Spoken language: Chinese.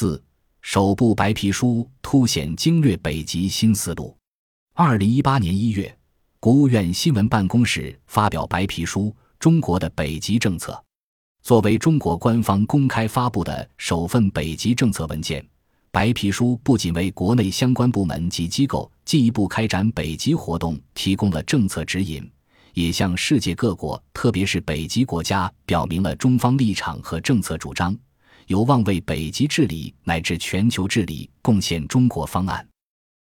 四，首部白皮书凸显经略北极新思路。二零一八年一月，国务院新闻办公室发表白皮书《中国的北极政策》，作为中国官方公开发布的首份北极政策文件。白皮书不仅为国内相关部门及机构进一步开展北极活动提供了政策指引，也向世界各国，特别是北极国家表明了中方立场和政策主张，有望为北极治理乃至全球治理贡献中国方案。